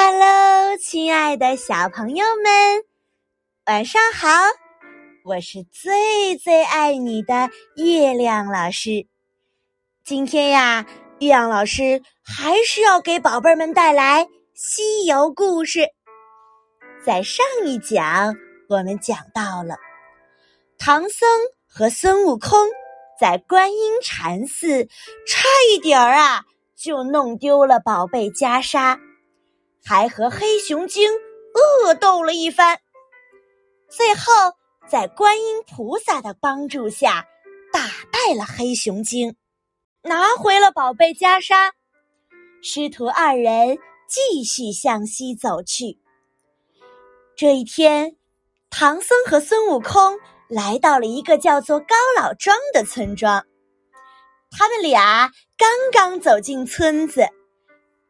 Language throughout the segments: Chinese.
Hello，亲爱的小朋友们，晚上好！我是最最爱你的月亮老师。今天呀，月亮老师还是要给宝贝们带来西游故事。在上一讲，我们讲到了唐僧和孙悟空在观音禅寺，差一点儿啊，就弄丢了宝贝袈裟。还和黑熊精恶斗了一番，最后在观音菩萨的帮助下，打败了黑熊精，拿回了宝贝袈裟。师徒二人继续向西走去。这一天，唐僧和孙悟空来到了一个叫做高老庄的村庄，他们俩刚刚走进村子。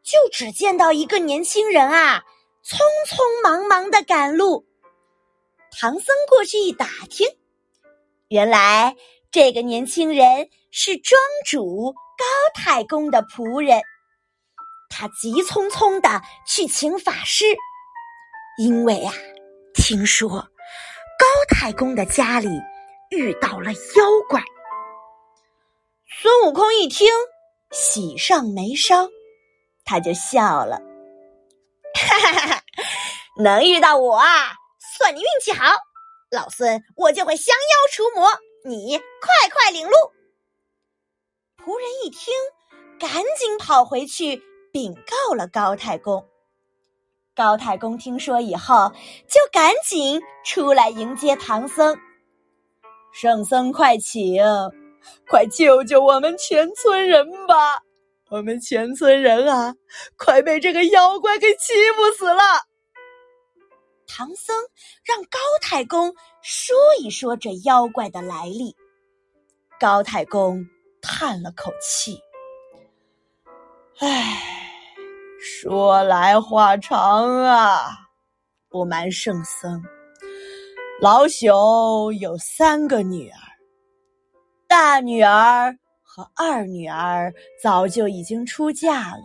就只见到一个年轻人啊，匆匆忙忙的赶路。唐僧过去一打听，原来这个年轻人是庄主高太公的仆人。他急匆匆的去请法师，因为啊，听说高太公的家里遇到了妖怪。孙悟空一听，喜上眉梢。他就笑了，哈哈哈哈！能遇到我啊，算你运气好。老孙我就会降妖除魔，你快快领路。仆人一听，赶紧跑回去禀告了高太公。高太公听说以后，就赶紧出来迎接唐僧。圣僧快请，快救救我们全村人吧！我们全村人啊，快被这个妖怪给欺负死了！唐僧让高太公说一说这妖怪的来历。高太公叹了口气：“唉，说来话长啊。不瞒圣僧，老朽有三个女儿，大女儿……”和二女儿早就已经出嫁了。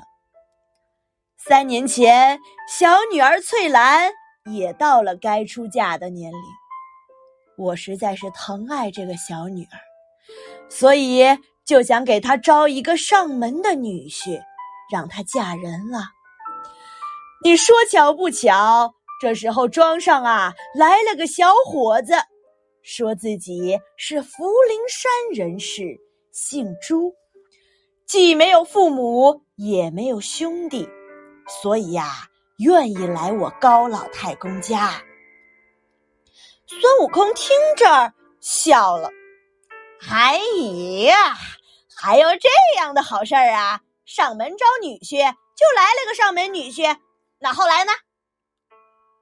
三年前，小女儿翠兰也到了该出嫁的年龄。我实在是疼爱这个小女儿，所以就想给她招一个上门的女婿，让她嫁人了。你说巧不巧，这时候庄上啊来了个小伙子，说自己是福陵山人士。姓朱，既没有父母，也没有兄弟，所以呀，愿意来我高老太公家。孙悟空听这儿笑了：“哎呀，还有这样的好事儿啊！上门招女婿，就来了个上门女婿。那后来呢？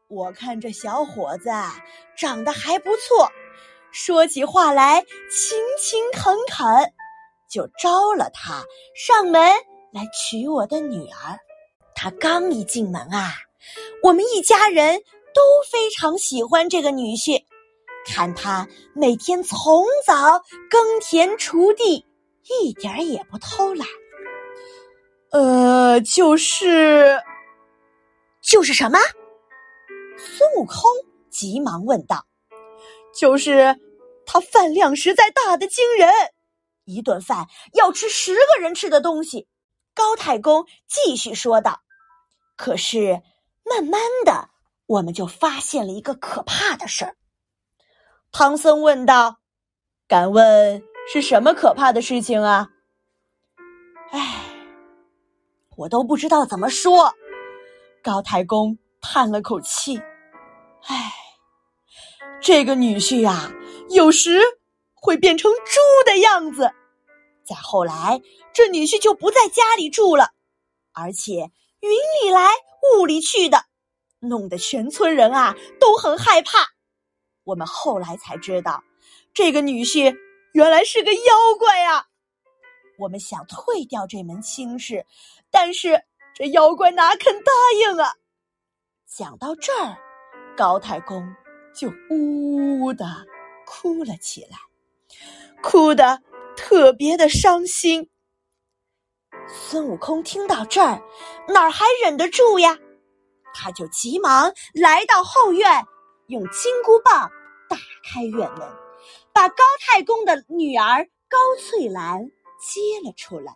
我看这小伙子长得还不错，说起话来勤勤恳恳。”就招了他上门来娶我的女儿。他刚一进门啊，我们一家人都非常喜欢这个女婿。看他每天从早耕田锄地，一点儿也不偷懒。呃，就是，就是什么？孙悟空急忙问道：“就是他饭量实在大的惊人。”一顿饭要吃十个人吃的东西，高太公继续说道。可是慢慢的，我们就发现了一个可怕的事儿。唐僧问道：“敢问是什么可怕的事情啊？”哎，我都不知道怎么说。高太公叹了口气：“哎，这个女婿呀，有时……”会变成猪的样子，再后来，这女婿就不在家里住了，而且云里来雾里去的，弄得全村人啊都很害怕。我们后来才知道，这个女婿原来是个妖怪啊！我们想退掉这门亲事，但是这妖怪哪肯答应啊？讲到这儿，高太公就呜呜的哭了起来。哭得特别的伤心。孙悟空听到这儿，哪还忍得住呀？他就急忙来到后院，用金箍棒打开院门，把高太公的女儿高翠兰接了出来。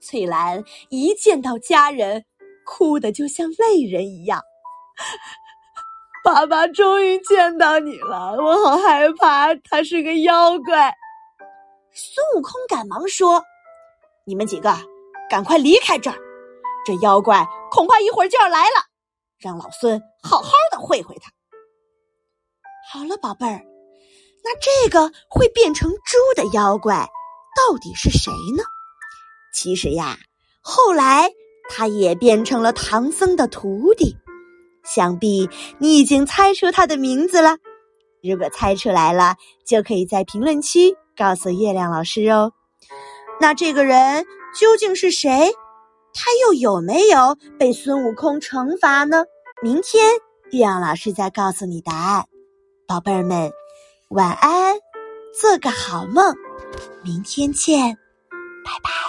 翠兰一见到家人，哭得就像泪人一样。爸爸终于见到你了，我好害怕，他是个妖怪。孙悟空赶忙说：“你们几个赶快离开这儿，这妖怪恐怕一会儿就要来了，让老孙好好的会会他。”好了，宝贝儿，那这个会变成猪的妖怪到底是谁呢？其实呀，后来他也变成了唐僧的徒弟。想必你已经猜出他的名字了。如果猜出来了，就可以在评论区告诉月亮老师哦。那这个人究竟是谁？他又有没有被孙悟空惩罚呢？明天月亮老师再告诉你答案。宝贝儿们，晚安，做个好梦，明天见，拜拜。